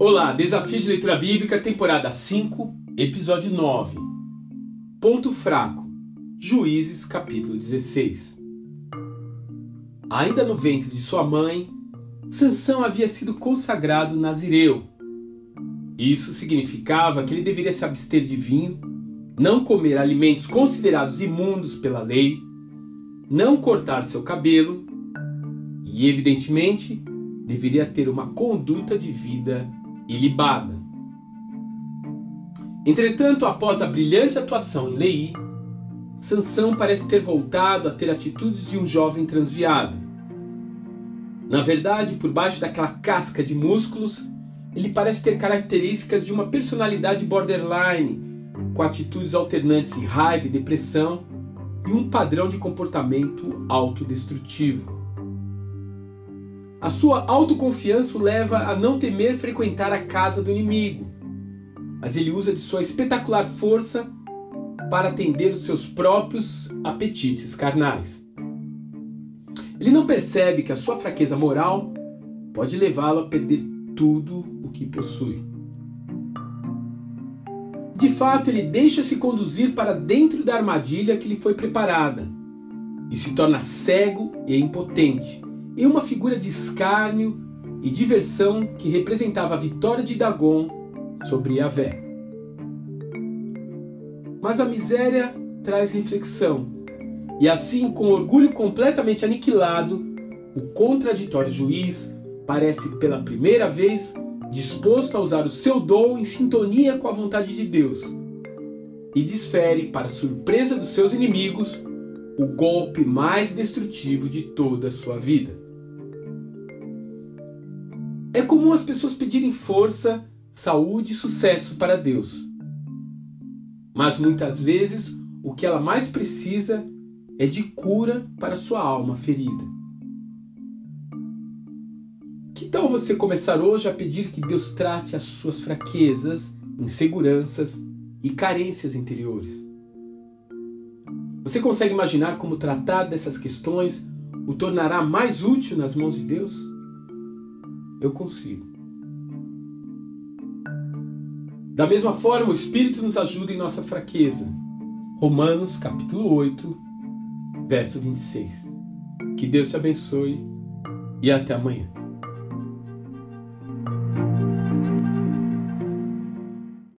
Olá, Desafio de Leitura Bíblica, temporada 5, episódio 9. Ponto fraco. Juízes, capítulo 16. Ainda no ventre de sua mãe, Sansão havia sido consagrado nazireu. Isso significava que ele deveria se abster de vinho, não comer alimentos considerados imundos pela lei, não cortar seu cabelo e, evidentemente, deveria ter uma conduta de vida ilibada. Entretanto, após a brilhante atuação em Lei, Sansão parece ter voltado a ter atitudes de um jovem transviado. Na verdade, por baixo daquela casca de músculos, ele parece ter características de uma personalidade borderline, com atitudes alternantes de raiva e depressão e um padrão de comportamento autodestrutivo. A sua autoconfiança o leva a não temer frequentar a casa do inimigo, mas ele usa de sua espetacular força para atender os seus próprios apetites carnais. Ele não percebe que a sua fraqueza moral pode levá-lo a perder tudo o que possui. De fato, ele deixa-se conduzir para dentro da armadilha que lhe foi preparada e se torna cego e impotente, em uma figura de escárnio e diversão que representava a vitória de Dagon sobre Yahvé. Mas a miséria traz reflexão, e assim, com orgulho completamente aniquilado, o contraditório juiz parece pela primeira vez disposto a usar o seu dom em sintonia com a vontade de Deus, e desfere, para surpresa dos seus inimigos, o golpe mais destrutivo de toda a sua vida. É comum as pessoas pedirem força, saúde e sucesso para Deus. Mas muitas vezes o que ela mais precisa é de cura para sua alma ferida. Que tal você começar hoje a pedir que Deus trate as suas fraquezas, inseguranças e carências interiores? Você consegue imaginar como tratar dessas questões o tornará mais útil nas mãos de Deus? Eu consigo. Da mesma forma, o Espírito nos ajuda em nossa fraqueza. Romanos capítulo 8, verso 26. Que Deus te abençoe e até amanhã.